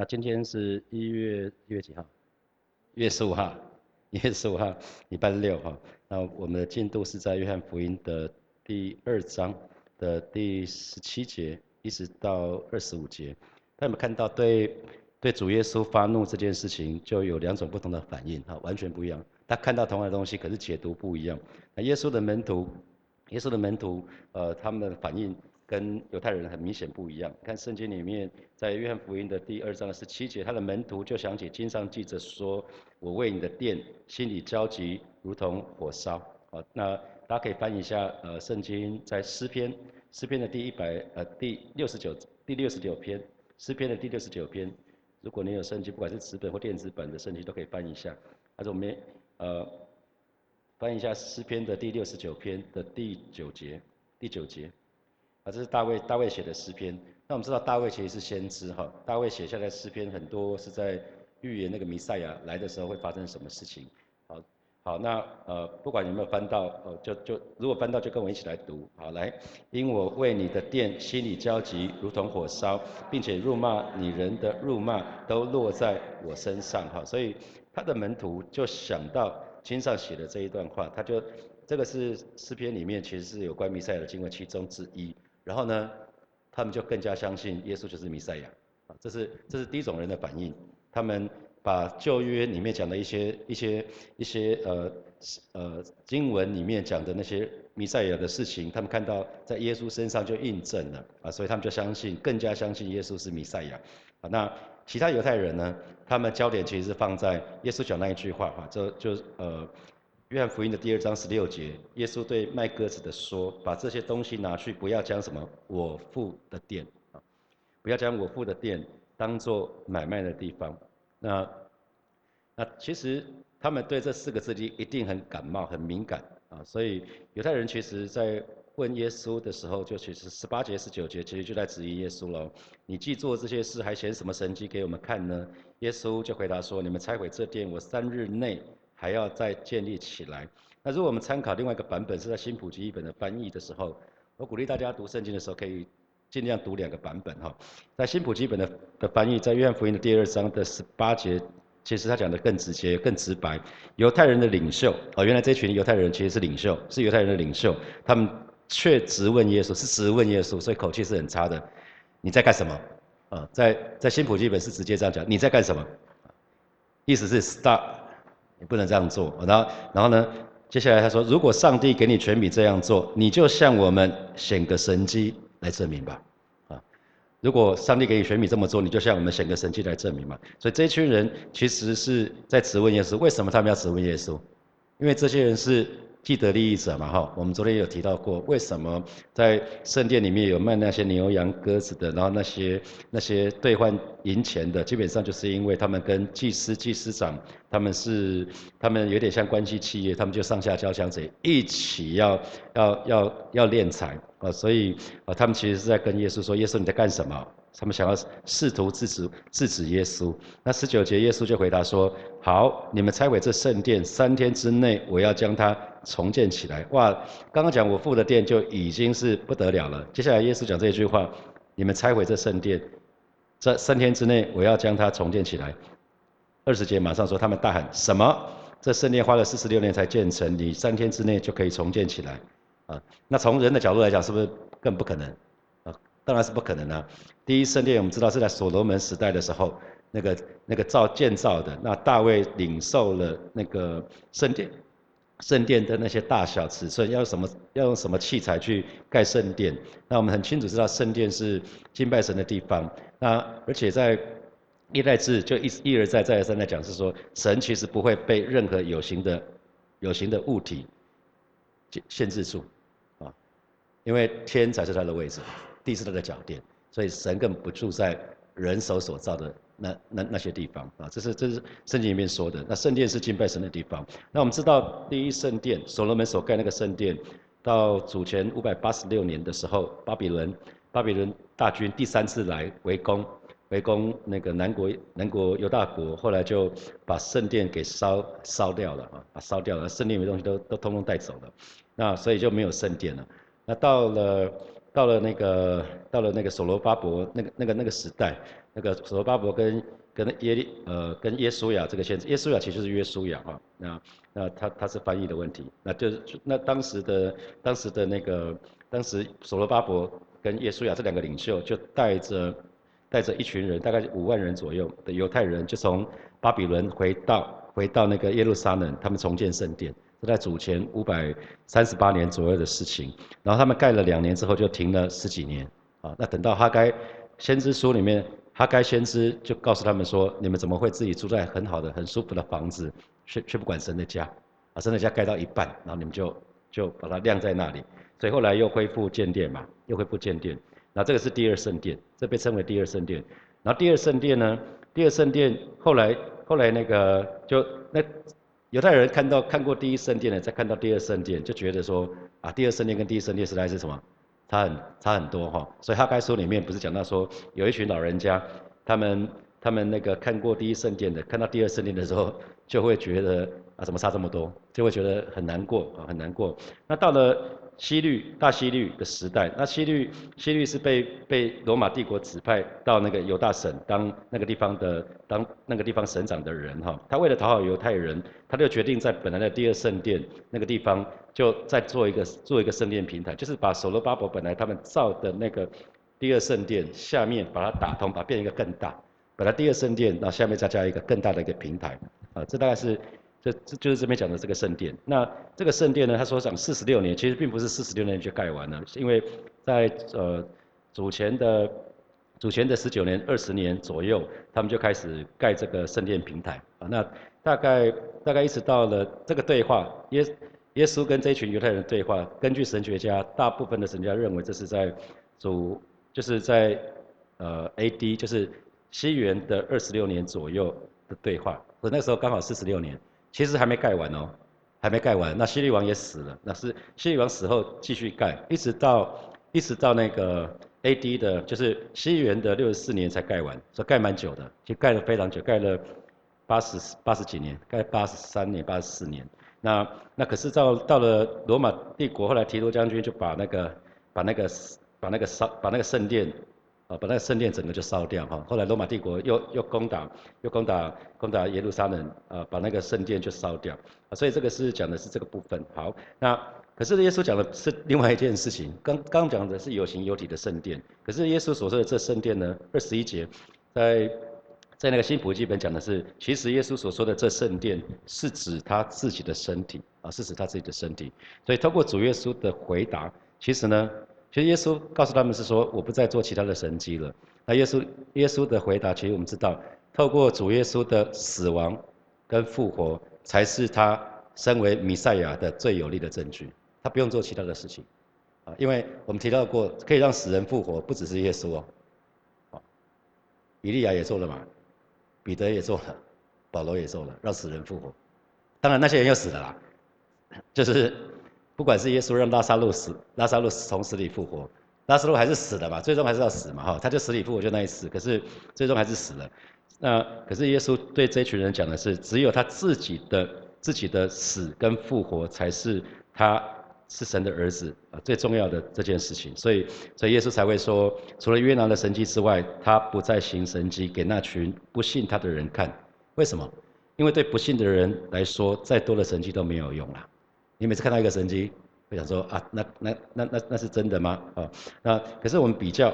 那今天是一月一月几号？一月十五号，一月十五号，礼拜六哈。那我们的进度是在约翰福音的第二章的第十七节一直到二十五节。那有没有看到对对主耶稣发怒这件事情，就有两种不同的反应哈，完全不一样。他看到同样的东西，可是解读不一样。那耶稣的门徒，耶稣的门徒，呃，他们的反应。跟犹太人很明显不一样。看圣经里面，在约翰福音的第二章的十七节，他的门徒就想起经上记着说：“我为你的殿心里焦急，如同火烧。”好，那大家可以翻一下，呃，圣经在诗篇，诗篇的第一百呃第六十九第六十九篇，诗篇的第六十九篇。如果你有圣经，不管是纸本或电子版的圣经，都可以翻一下。还是我们呃翻一下诗篇的第六十九篇的第九节，第九节。啊，这是大卫大卫写的诗篇。那我们知道大卫其实是先知哈，大卫写下来诗篇很多是在预言那个弥赛亚来的时候会发生什么事情。好，好，那呃不管有没有翻到，呃就就如果翻到就跟我一起来读。好，来，因我为你的殿心里焦急，如同火烧，并且辱骂你人的辱骂都落在我身上。哈，所以他的门徒就想到经上写的这一段话，他就这个是诗篇里面其实是有关弥赛亚的经文其中之一。然后呢，他们就更加相信耶稣就是弥赛亚，啊，这是这是第一种人的反应。他们把旧约里面讲的一些一些一些呃呃经文里面讲的那些弥赛亚的事情，他们看到在耶稣身上就印证了，啊，所以他们就相信，更加相信耶稣是弥赛亚。啊，那其他犹太人呢，他们焦点其实是放在耶稣讲那一句话，哈，就就呃。约翰福音的第二章十六节，耶稣对卖鸽子的说：“把这些东西拿去，不要将什么我父的店啊，不要将我父的店当做买卖的地方。”那那其实他们对这四个字一一定很感冒、很敏感啊。所以犹太人其实在问耶稣的时候，就其实十八节、十九节其实就在质疑耶稣了。你既做这些事，还显什么神迹给我们看呢？耶稣就回答说：“你们拆毁这殿，我三日内。”还要再建立起来。那如果我们参考另外一个版本，是在新普及一本的翻译的时候，我鼓励大家读圣经的时候，可以尽量读两个版本哈。在新普及本的的翻译，在约翰福音的第二章的十八节，其实他讲的更直接、更直白。犹太人的领袖，哦，原来这群犹太人其实是领袖，是犹太人的领袖，他们却直问耶稣，是直问耶稣，所以口气是很差的。你在干什么？啊，在在新普及本是直接这样讲，你在干什么？意思是 stop。你不能这样做，然后，然后呢？接下来他说，如果上帝给你权柄这样做，你就向我们显个神迹来证明吧，啊！如果上帝给你权柄这么做，你就向我们显个神迹来证明嘛。所以这一群人其实是在质问耶稣，为什么他们要质问耶稣？因为这些人是。既得利益者嘛，哈，我们昨天有提到过，为什么在圣殿里面有卖那些牛羊鸽子的，然后那些那些兑换银钱的，基本上就是因为他们跟祭司、祭司长，他们是他们有点像关系企业，他们就上下交相贼，一起要要要要敛财啊，所以啊，他们其实是在跟耶稣说，耶稣你在干什么？他们想要试图制止制止耶稣。那十九节耶稣就回答说：好，你们拆毁这圣殿，三天之内我要将它重建起来。哇，刚刚讲我父的殿就已经是不得了了。接下来耶稣讲这句话：你们拆毁这圣殿，这三天之内我要将它重建起来。二十节马上说，他们大喊什么？这圣殿花了四十六年才建成，你三天之内就可以重建起来？啊，那从人的角度来讲，是不是更不可能？当然是不可能啊！第一圣殿我们知道是在所罗门时代的时候，那个那个造建造的，那大卫领受了那个圣殿，圣殿的那些大小尺寸，要用什么要用什么器材去盖圣殿？那我们很清楚知道圣殿是敬拜神的地方。那而且在历代志就一一而再再而三的讲是说，神其实不会被任何有形的有形的物体限限制住啊，因为天才是他的位置。地是那个脚垫，所以神更不住在人手所造的那那那些地方啊，这是这是圣经里面说的。那圣殿是敬拜神的地方。那我们知道第一圣殿，所罗门所盖那个圣殿，到主前五百八十六年的时候，巴比伦巴比伦大军第三次来围攻围攻那个南国南国犹大国，后来就把圣殿给烧烧掉了啊，把烧掉了，圣殿里面东西都都通通带走了，那所以就没有圣殿了。那到了。到了那个到了那个所罗巴伯那个那个那个时代，那个所罗巴伯跟跟耶利呃跟耶稣亚这个先知，耶稣亚其实是约书亚哈，那那他他是翻译的问题，那就是那当时的当时的那个当时所罗巴伯跟耶稣亚这两个领袖就带着带着一群人，大概五万人左右的犹太人，就从巴比伦回到回到那个耶路撒冷，他们重建圣殿，是在主前五百三十八年左右的事情，然后他们盖了两年之后就停了十几年，啊，那等到哈该先知书里面。哈该先知就告诉他们说：“你们怎么会自己住在很好的、很舒服的房子，却却不管神的家？啊，神的家盖到一半，然后你们就就把它晾在那里。所以后来又恢复建殿嘛，又恢复建殿。那这个是第二圣殿，这被称为第二圣殿。然后第二圣殿呢，第二圣殿后来后来那个就那犹太人看到看过第一圣殿的，再看到第二圣殿，就觉得说啊，第二圣殿跟第一圣殿实在是什么？”差很差很多哈，所以哈该书里面不是讲到说，有一群老人家，他们他们那个看过第一圣殿的，看到第二圣殿的时候，就会觉得啊，怎么差这么多，就会觉得很难过啊，很难过。那到了。西律大西律的时代，那西律西律是被被罗马帝国指派到那个犹大省当那个地方的当那个地方省长的人哈，他为了讨好犹太人，他就决定在本来的第二圣殿那个地方，就再做一个做一个圣殿平台，就是把所罗巴伯本来他们造的那个第二圣殿下面把它打通，把它变一个更大，本来第二圣殿，那下面再加一个更大的一个平台，啊，这大概是。这这就是这边讲的这个圣殿。那这个圣殿呢，他说讲四十六年，其实并不是四十六年就盖完了，因为在呃主前的主前的十九年、二十年左右，他们就开始盖这个圣殿平台啊。那大概大概一直到了这个对话，耶耶稣跟这群犹太人对话，根据神学家，大部分的神学家认为这是在主就是在呃 A.D. 就是西元的二十六年左右的对话，我那时候刚好四十六年。其实还没盖完哦，还没盖完。那西律王也死了，那是西律王死后继续盖，一直到一直到那个 A.D. 的，就是西元的六十四年才盖完，所以盖蛮久的，就盖了非常久，盖了八十八十几年，盖八十三年、八十四年。那那可是到到了罗马帝国，后来提多将军就把那个把那个把那个烧把那个圣殿。啊，把那个圣殿整个就烧掉哈。后来罗马帝国又又攻打，又攻打攻打耶路撒冷，啊，把那个圣殿就烧掉。啊，所以这个是讲的是这个部分。好，那可是耶稣讲的是另外一件事情。刚刚讲的是有形有体的圣殿，可是耶稣所说的这圣殿呢，二十一节，在在那个新普记本讲的是，其实耶稣所说的这圣殿是指他自己的身体啊，是指他自己的身体。所以通过主耶稣的回答，其实呢。其实耶稣告诉他们是说，我不再做其他的神迹了。那耶稣耶稣的回答，其实我们知道，透过主耶稣的死亡跟复活，才是他身为弥赛亚的最有力的证据。他不用做其他的事情，啊，因为我们提到过，可以让死人复活，不只是耶稣哦，啊，以利亚也做了嘛，彼得也做了，保罗也做了，让死人复活。当然那些人又死了啦，就是。不管是耶稣让拉萨路死，拉萨路从死里复活，拉萨路还是死了嘛，最终还是要死嘛，哈，他就死里复活就那一次，可是最终还是死了。那可是耶稣对这群人讲的是，只有他自己的自己的死跟复活才是他是神的儿子啊最重要的这件事情。所以所以耶稣才会说，除了约拿的神迹之外，他不再行神迹给那群不信他的人看。为什么？因为对不信的人来说，再多的神迹都没有用了。你每次看到一个神迹，会想说啊，那那那那那是真的吗？啊，那可是我们比较，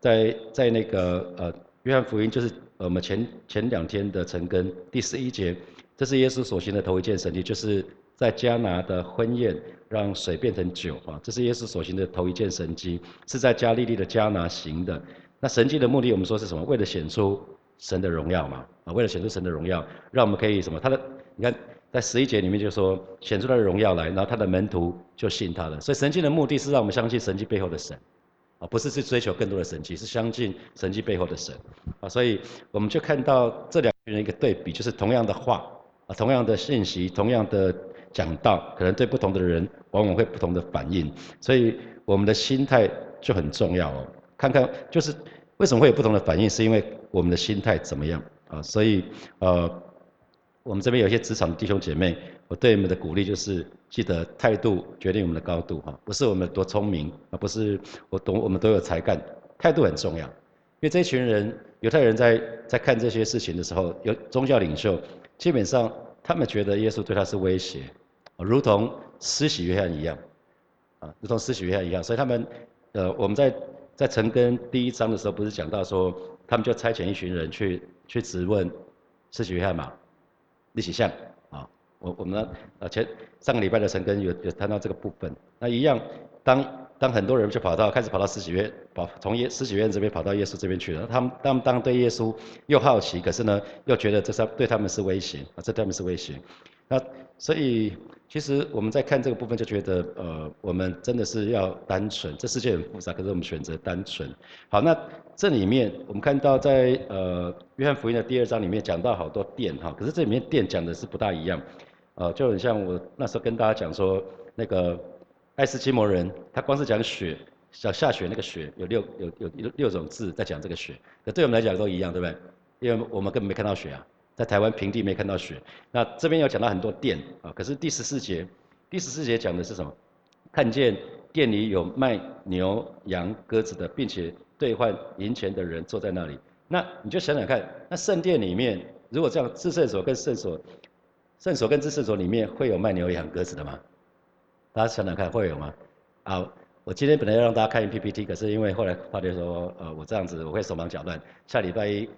在在那个呃约翰福音，就是我们前前两天的晨更第十一节，这是耶稣所行的头一件神迹，就是在迦拿的婚宴让水变成酒啊，这是耶稣所行的头一件神迹，是在加利利的迦拿行的。那神迹的目的，我们说是什么？为了显出神的荣耀嘛，啊，为了显出神的荣耀，让我们可以什么？他的你看。在十一节里面就说显出他的荣耀来，然后他的门徒就信他了。所以神迹的目的是让我们相信神迹背后的神，啊，不是去追求更多的神迹，是相信神迹背后的神，啊，所以我们就看到这两群人一个对比，就是同样的话，啊，同样的信息，同样的讲道，可能对不同的人往往会不同的反应。所以我们的心态就很重要哦。看看就是为什么会有不同的反应，是因为我们的心态怎么样啊？所以呃。我们这边有些职场的弟兄姐妹，我对你们的鼓励就是，记得态度决定我们的高度哈，不是我们多聪明，而不是我懂我们都有才干，态度很重要。因为这群人犹太人在在看这些事情的时候，有宗教领袖基本上他们觉得耶稣对他是威胁，如同施洗约翰一样，啊，如同施洗约翰一样，所以他们，呃，我们在在陈根第一章的时候不是讲到说，他们就差遣一群人去去质问施洗约翰嘛，立起像，啊，我我们呃前上个礼拜的陈根有有谈到这个部分，那一样当。当很多人就跑到开始跑到十几院，跑从耶施洗约这边跑到耶稣这边去了。他们他们当对耶稣又好奇，可是呢又觉得这是对他们是威胁啊，这对他们是威胁。那所以其实我们在看这个部分就觉得，呃，我们真的是要单纯。这世界很复杂，可是我们选择单纯。好，那这里面我们看到在呃约翰福音的第二章里面讲到好多殿哈，可是这里面殿讲的是不大一样，呃，就很像我那时候跟大家讲说那个。爱斯基摩人，他光是讲雪，讲下雪那个雪，有六有有六六种字在讲这个雪，可对我们来讲都一样，对不对？因为我们根本没看到雪啊，在台湾平地没看到雪。那这边要讲到很多店啊，可是第十四节，第十四节讲的是什么？看见店里有卖牛羊鸽子的，并且兑换银钱的人坐在那里。那你就想想看，那圣殿里面，如果这样，至圣所跟圣所，圣所跟至圣所里面会有卖牛羊鸽子的吗？大家想想看，会有吗？啊，我今天本来要让大家看一 PPT，可是因为后来发觉说，呃，我这样子我会手忙脚乱。下礼拜一，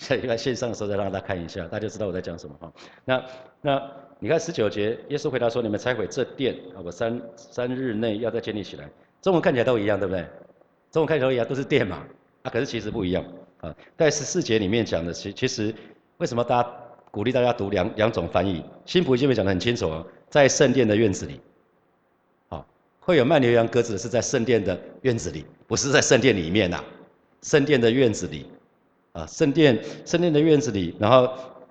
下礼拜线上的时候再让大家看一下，大家知道我在讲什么哈。那那你看十九节，耶稣回答说：“你们拆毁这殿，啊，我三三日内要再建立起来。”中文看起来都一样，对不对？中文看起来都一样，都是殿嘛。啊，可是其实不一样啊。在十四节里面讲的，其其实为什么大家鼓励大家读两两种翻译？新普基本讲得很清楚哦，在圣殿的院子里。会有卖牛羊鸽子的是在圣殿的院子里，不是在圣殿里面呐。圣殿的院子里，啊，圣殿圣殿的院子里，然后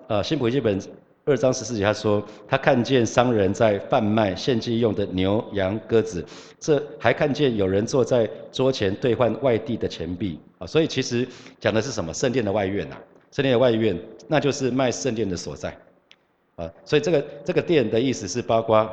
呃，新普记本二章十四节他说，他看见商人在贩卖献祭用的牛羊鸽子，这还看见有人坐在桌前兑换外地的钱币啊。所以其实讲的是什么？圣殿的外院呐，圣殿的外院，那就是卖圣殿的所在啊。所以这个这个殿的意思是包括。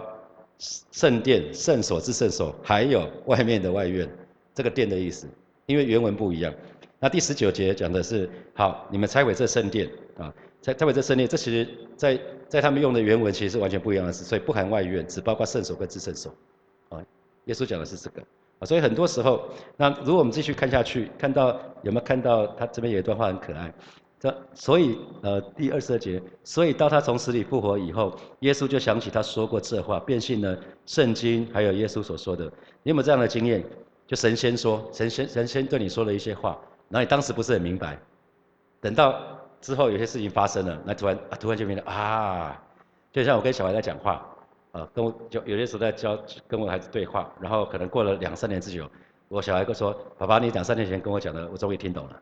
圣殿、圣所之圣所，还有外面的外院，这个殿的意思，因为原文不一样。那第十九节讲的是，好，你们拆毁这圣殿啊，拆拆毁这圣殿，这其实在在他们用的原文其实是完全不一样的事，所以不含外院，只包括圣所跟至圣所。啊，耶稣讲的是这个啊，所以很多时候，那如果我们继续看下去，看到有没有看到他这边有一段话很可爱。这所以呃第二十二节，所以到他从死里复活以后，耶稣就想起他说过这话，变信了圣经，还有耶稣所说的。你有没有这样的经验？就神仙说，神仙神仙对你说了一些话，然后你当时不是很明白，等到之后有些事情发生了，那突然啊突然就明白啊，就像我跟小孩在讲话，啊跟我就有些时候在教跟我孩子对话，然后可能过了两三年之久，我小孩就说，爸爸你两三年前跟我讲的，我终于听懂了。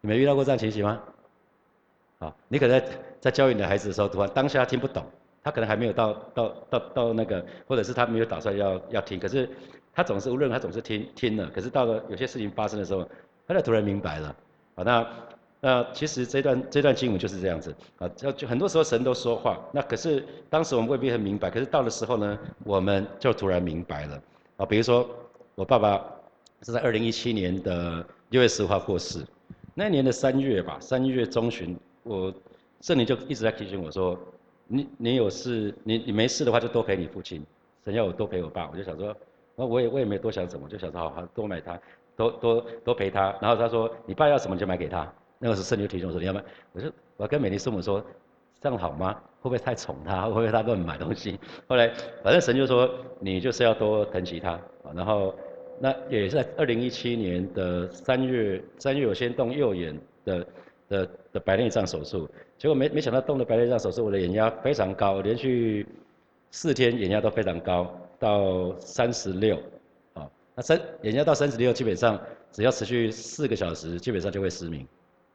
你没遇到过这样情形吗？啊，你可能在在教育你的孩子的时候，突然当下听不懂，他可能还没有到到到到那个，或者是他没有打算要要听，可是他总是无论他总是听听了，可是到了有些事情发生的时候，他突然明白了。啊，那那其实这段这段经文就是这样子啊，就就很多时候神都说话，那可是当时我们未必很明白，可是到的时候呢，我们就突然明白了。啊，比如说我爸爸是在二零一七年的六月十五号过世。那年的三月吧，三月中旬，我圣灵就一直在提醒我说，你你有事，你你没事的话就多陪你父亲，神要我多陪我爸，我就想说，那我也我也没多想什么，就想说好好多买他，多多多陪他。然后他说，你爸要什么就买给他。那个时候圣灵提醒我说，你要买，我就我跟美丽师母说，这样好吗？会不会太宠他？会不会他乱买东西？后来反正神就说，你就是要多疼惜他，然后。那也是在二零一七年的三月，三月我先动右眼的的的白内障手术，结果没没想到动了白内障手术，我的眼压非常高，连续四天眼压都非常高，到三十六，那三眼压到三十六，基本上只要持续四个小时，基本上就会失明，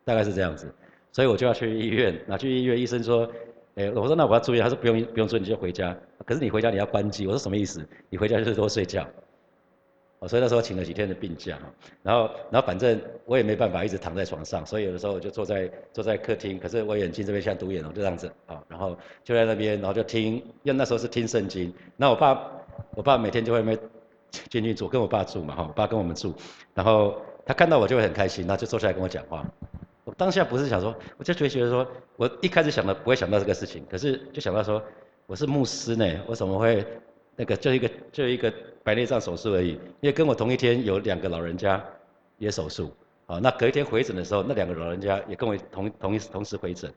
大概是这样子，所以我就要去医院，拿去医院，医生说，哎，我说那我要住院，他说不用不用住，你就回家，可是你回家你要关机，我说什么意思？你回家就是多睡觉。哦，所以那时候请了几天的病假，然后，然后反正我也没办法一直躺在床上，所以有的时候我就坐在坐在客厅，可是我眼睛这边像独眼龙，就这样子啊，然后就在那边，然后就听，因为那时候是听圣经。那我爸，我爸每天就会没进去住，跟我爸住嘛哈，我爸跟我们住，然后他看到我就会很开心，然后就坐下来跟我讲话。我当下不是想说，我就觉得说，我一开始想的不会想到这个事情，可是就想到说，我是牧师呢，我怎么会那个就一个就一个白内障手术而已，因为跟我同一天有两个老人家也手术，啊，那隔一天回诊的时候，那两个老人家也跟我同同一同时回诊，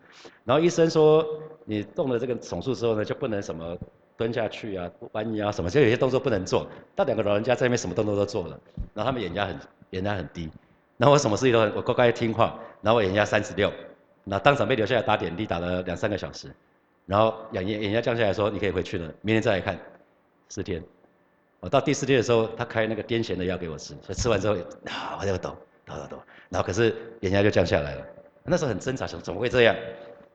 然后医生说，你动了这个手术之后呢，就不能什么蹲下去啊、弯腰什么，就有些动作不能做，那两个老人家在那边什么动作都做了，然后他们眼压很眼压很低。然后我什么事情都很我乖乖听话，然后我眼压三十六，那当场被留下来打点滴，打了两三个小时，然后眼眼眼压降下来说你可以回去了，明天再来看，四天，我到第四天的时候，他开那个癫痫的药给我吃，所以吃完之后啊我就抖抖抖抖，然后可是眼压就降下来了，那时候很挣扎，想怎么会这样？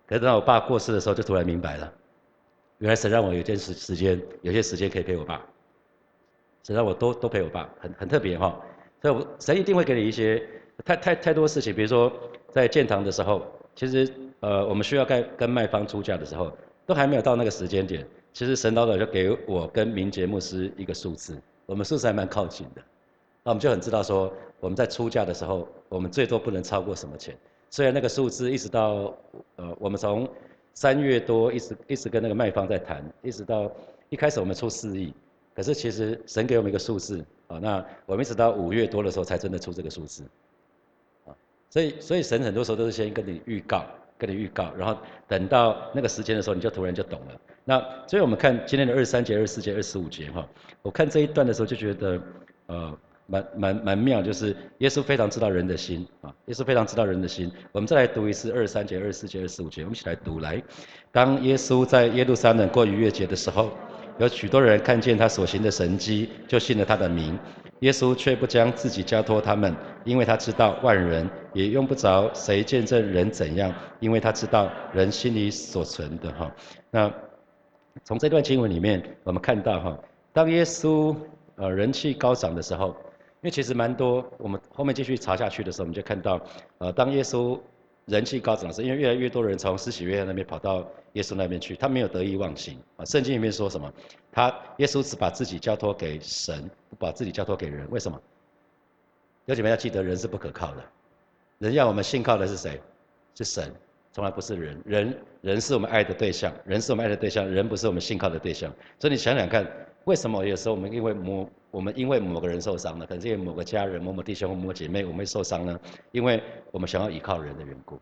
可是等到我爸过世的时候，就突然明白了，原来神让我有件时时间，有些时间可以陪我爸，神让我都都陪我爸，很很特别哈。所以我神一定会给你一些太太太多事情，比如说在建堂的时候，其实呃我们需要跟跟卖方出价的时候，都还没有到那个时间点，其实神导导就给我跟明杰牧师一个数字，我们数字还蛮靠近的，那我们就很知道说我们在出价的时候，我们最多不能超过什么钱。虽然那个数字一直到呃我们从三月多一直一直跟那个卖方在谈，一直到一开始我们出四亿，可是其实神给我们一个数字。啊，那我们一直到五月多的时候才真的出这个数字，啊，所以所以神很多时候都是先跟你预告，跟你预告，然后等到那个时间的时候，你就突然就懂了。那所以我们看今天的二三节、二十四节、二十五节哈，我看这一段的时候就觉得，呃，蛮蛮蛮妙，就是耶稣非常知道人的心啊，耶稣非常知道人的心。我们再来读一次二十三节、二十四节、二十五节，我们一起来读来。当耶稣在耶路撒冷过逾越节的时候。有许多人看见他所行的神迹，就信了他的名。耶稣却不将自己交托他们，因为他知道万人也用不着谁见证人怎样，因为他知道人心里所存的哈。那从这段经文里面，我们看到哈，当耶稣呃人气高涨的时候，因为其实蛮多，我们后面继续查下去的时候，我们就看到呃当耶稣。人气高涨是因为越来越多人从施洗约翰那边跑到耶稣那边去，他没有得意忘形啊。圣经里面说什么？他耶稣只把自己交托给神，不把自己交托给人。为什么？有姐妹要记得，人是不可靠的。人要我们信靠的是谁？是神，从来不是人。人人是我们爱的对象，人是我们爱的对象，人不是我们信靠的对象。所以你想想看，为什么有时候我们因为某我们因为某个人受伤了，可能是因为某个家人、某某弟兄或某姐妹，我们会受伤呢？因为我们想要依靠人的缘故。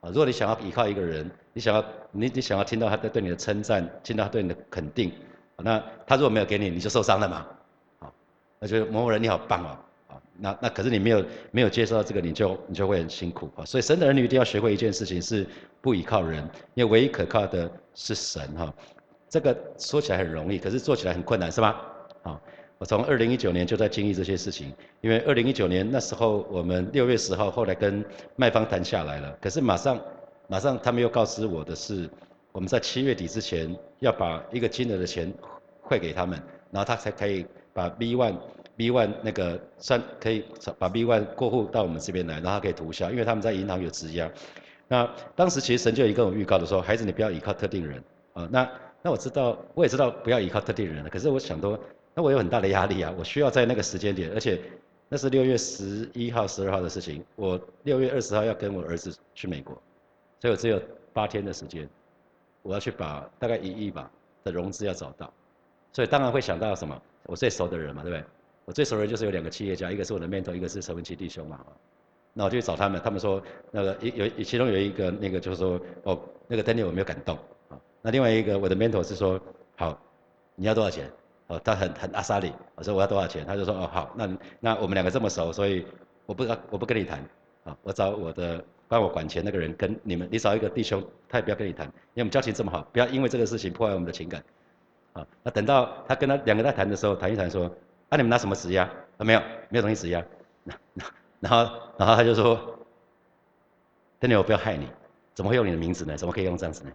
啊，如果你想要依靠一个人，你想要你你想要听到他在对你的称赞，听到他对你的肯定，那他如果没有给你，你就受伤了嘛。好，那就某某人你好棒哦。啊，那那可是你没有没有接受到这个，你就你就会很辛苦啊。所以神的儿女一定要学会一件事情，是不依靠人，因为唯一可靠的是神哈。这个说起来很容易，可是做起来很困难，是吧？好。我从二零一九年就在经历这些事情，因为二零一九年那时候我们六月十号后来跟卖方谈下来了，可是马上马上他们又告知我的是，我们在七月底之前要把一个金额的钱汇给他们，然后他才可以把 B one B one 那个算可以把 B one 过户到我们这边来，然后他可以涂销，因为他们在银行有质押。那当时其实神就有跟我预告的说，孩子你不要依靠特定人啊，那那我知道我也知道不要依靠特定人了，可是我想说。那我有很大的压力啊！我需要在那个时间点，而且那是六月十一号、十二号的事情。我六月二十号要跟我儿子去美国，所以我只有八天的时间，我要去把大概一亿吧的融资要找到。所以当然会想到什么？我最熟的人嘛，对不对？我最熟的人就是有两个企业家，一个是我的 mentor，一个是陈文琪弟兄嘛。那我就去找他们，他们说那个有有其中有一个那个就是说哦，那个 Daniel 我没有感动啊。那另外一个我的 mentor 是说好，你要多少钱？他很很阿萨里，我说我要多少钱，他就说哦好，那那我们两个这么熟，所以我不我不跟你谈，啊，我找我的帮我管钱那个人跟你们，你找一个弟兄，他也不要跟你谈，因为我们交情这么好，不要因为这个事情破坏我们的情感，啊，那等到他跟他两个在谈的时候，谈一谈说，啊你们拿什么质押？啊没有，没有东西质押，那那然后然后他就说，真的我不要害你，怎么会用你的名字呢？怎么可以用这样子呢？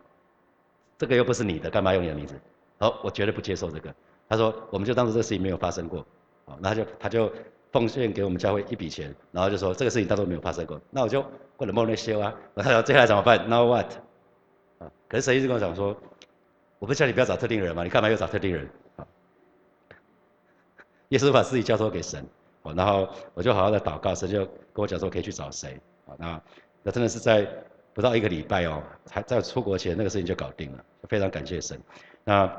这个又不是你的，干嘛用你的名字？好，我绝对不接受这个。他说，我们就当做这事情没有发生过，啊，那他就他就奉献给我们教会一笔钱，然后就说这个事情当做没有发生过。那我就过了莫那修啊，他说接下来怎么办？Now what？啊，可是神一直跟我讲说，我不是叫你不要找特定人吗？你干嘛又找特定人？啊，耶稣把自己交托给神，哦，然后我就好好的祷告，神就跟我讲说可以去找谁，啊，那那真的是在不到一个礼拜哦，还在出国前那个事情就搞定了，非常感谢神。那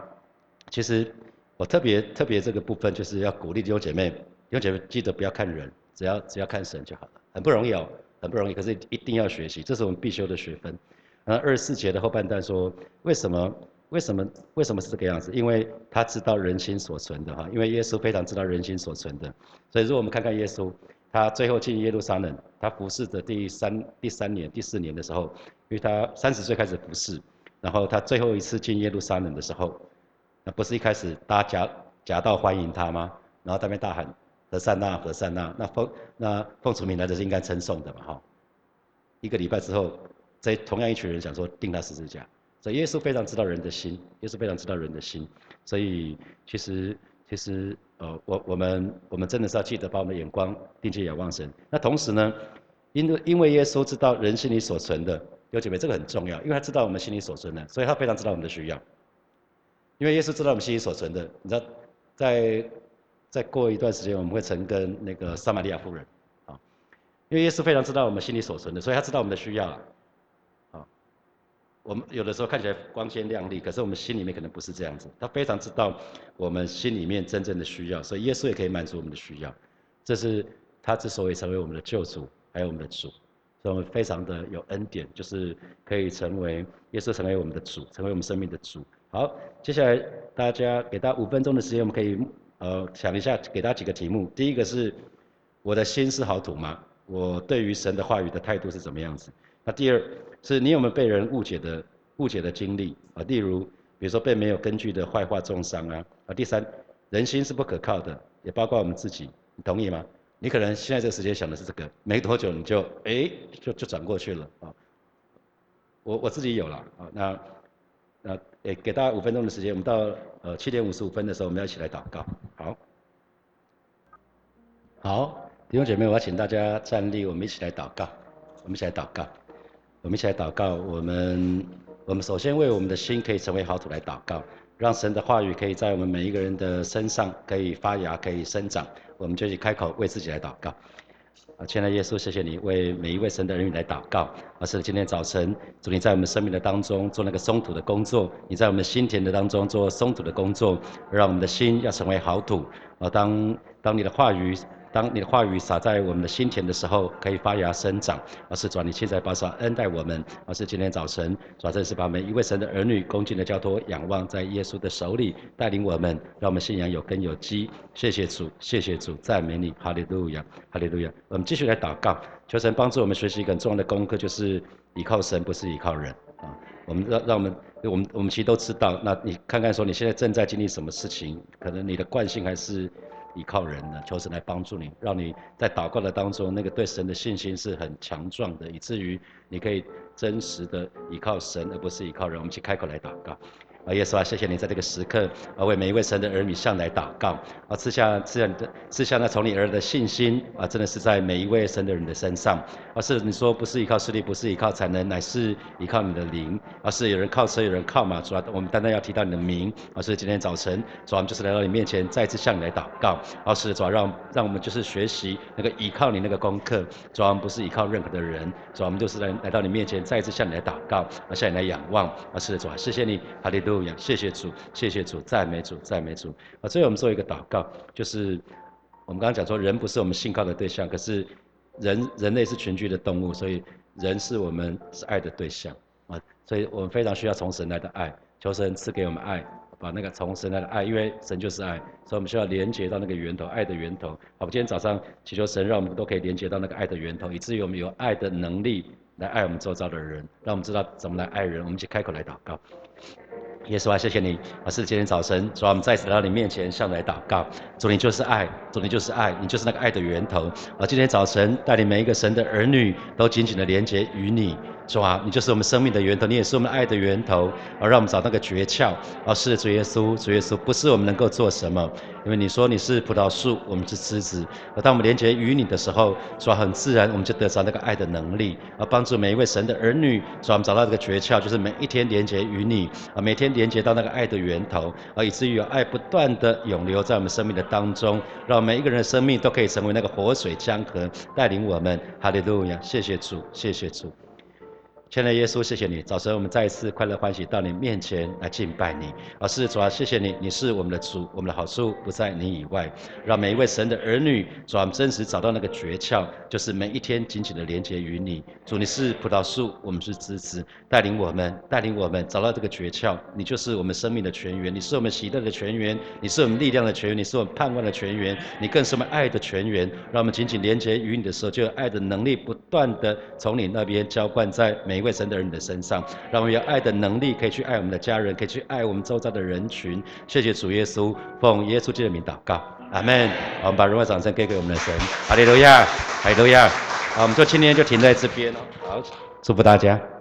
其实我特别特别这个部分就是要鼓励弟兄姐妹，弟兄姐妹记得不要看人，只要只要看神就好了，很不容易哦，很不容易，可是一定要学习，这是我们必修的学分。那二十四节的后半段说，为什么？为什么？为什么是这个样子？因为他知道人心所存的哈，因为耶稣非常知道人心所存的。所以，如果我们看看耶稣，他最后进耶路撒冷，他服侍的第三、第三年、第四年的时候，因为他三十岁开始服侍，然后他最后一次进耶路撒冷的时候，不是一开始大家夹夹道欢迎他吗？然后那边大喊何善那何善那，那奉那奉主名来的是应该称颂的嘛哈。一个礼拜之后，这同样一群人想说钉他十字架。所以耶稣非常知道人的心，耶稣非常知道人的心，所以其实其实呃我我们我们真的是要记得把我们的眼光定睛仰望神。那同时呢，因为因为耶稣知道人心里所存的，有姐妹这个很重要，因为他知道我们心里所存的，所以他非常知道我们的需要。因为耶稣知道我们心里所存的，你知道，在再过一段时间我们会成跟那个撒玛利亚妇人啊，因为耶稣非常知道我们心里所存的，所以他知道我们的需要。啊我们有的时候看起来光鲜亮丽，可是我们心里面可能不是这样子。他非常知道我们心里面真正的需要，所以耶稣也可以满足我们的需要。这是他之所以成为我们的救主，还有我们的主，所以我们非常的有恩典，就是可以成为耶稣成为我们的主，成为我们生命的主。好，接下来大家给大五分钟的时间，我们可以呃想一下，给大家几个题目。第一个是我的心是好土吗？我对于神的话语的态度是怎么样子？那第二。是你有没有被人误解的误解的经历啊？例如，比如说被没有根据的坏话重伤啊啊。第三，人心是不可靠的，也包括我们自己，你同意吗？你可能现在这个时间想的是这个，没多久你就哎就就转过去了啊。我我自己有了啊。那那诶给大家五分钟的时间，我们到呃七点五十五分的时候，我们要一起来祷告。好，好，弟兄姐妹，我要请大家站立，我们一起来祷告，我们一起来祷告。我们一起来祷告。我们，我们首先为我们的心可以成为好土来祷告，让神的话语可以在我们每一个人的身上可以发芽、可以生长。我们就去开口为自己来祷告。啊，亲爱的耶稣，谢谢你为每一位神的儿女来祷告。而是今天早晨，主你在我们生命的当中做那个松土的工作，你在我们心田的当中做松土的工作，让我们的心要成为好土。啊，当当你的话语。当你的话语撒在我们的心田的时候，可以发芽生长。而是主，你现在保守恩待我们。而是今天早晨，主正是把每一位神的儿女恭敬的交托、仰望在耶稣的手里，带领我们，让我们信仰有根有基。谢谢主，谢谢主，赞美你，哈利路亚，哈利路亚。我们继续来祷告，求神帮助我们学习一个很重要的功课，就是依靠神，不是依靠人啊。我们让让我们，我们我们其实都知道。那你看看说，你现在正在经历什么事情？可能你的惯性还是。依靠人呢，求神来帮助你，让你在祷告的当中，那个对神的信心是很强壮的，以至于你可以真实的依靠神，而不是依靠人。我们去开口来祷告。啊，耶稣啊，谢谢你在这个时刻啊，为每一位神的儿女向来祷告啊，赐下赐下你的赐下那从你而来的信心啊，真的是在每一位神的人的身上。而是你说不是依靠势力，不是依靠才能，乃是依靠你的灵。而是有人靠车，有人靠马，主要我们单单要提到你的名。而是今天早晨，主要我们就是来到你面前，再次向你来祷告。而是主要让让我们就是学习那个依靠你那个功课。主要我们不是依靠任何的人，主要我们就是来来到你面前，再一次向你来祷告，而向你来仰望。而是主要谢谢你，哈利路。谢谢主，谢谢主，赞美主，赞美主。啊，最后我们做一个祷告，就是我们刚刚讲说，人不是我们信靠的对象，可是人人类是群居的动物，所以人是我们是爱的对象啊，所以我们非常需要从神来的爱，求神赐给我们爱，把那个从神来的爱，因为神就是爱，所以我们需要连接到那个源头，爱的源头。好，我们今天早上祈求神，让我们都可以连接到那个爱的源头，以至于我们有爱的能力来爱我们周遭的人，让我们知道怎么来爱人。我们一起开口来祷告。耶稣啊，谢谢你！啊，是今天早晨，主啊，我们再次来到你面前，向你来祷告。主，你就是爱，主，你就是爱，你就是那个爱的源头。啊，今天早晨带领每一个神的儿女都紧紧的连接与你。主啊，你就是我们生命的源头，你也是我们爱的源头，而让我们找到个诀窍。而是主耶稣，主耶稣，不是我们能够做什么，因为你说你是葡萄树，我们是枝子。而当我们连接于你的时候，主啊，很自然我们就得着那个爱的能力，而帮助每一位神的儿女，主啊，我们找到这个诀窍，就是每一天连接于你，啊，每天连接到那个爱的源头，而以至于有爱不断的涌流在我们生命的当中，让每一个人的生命都可以成为那个活水江河，带领我们。哈利路亚，谢谢主，谢谢主。亲爱的耶稣，谢谢你，早晨我们再一次快乐欢喜到你面前来敬拜你。而是主啊，谢谢你，你是我们的主，我们的好处不在你以外。让每一位神的儿女，主啊，真实找到那个诀窍，就是每一天紧紧的连接于你。主，你是葡萄树，我们是枝子，带领我们，带领我们找到这个诀窍。你就是我们生命的泉源，你是我们喜乐的泉源，你是我们力量的泉源，你是我们盼望的泉源，你更是我们爱的泉源。让我们紧紧连接于你的时候，就有爱的能力不断的从你那边浇灌在每每。一位神的人的身上，让我们有爱的能力，可以去爱我们的家人，可以去爱我们周遭的人群。谢谢主耶稣，奉耶稣基督的名祷告，阿门。我们把荣耀掌声给给我们的神，哈利路亚，哈利路亚。好，我们就今天就停在这边了。好，祝福大家。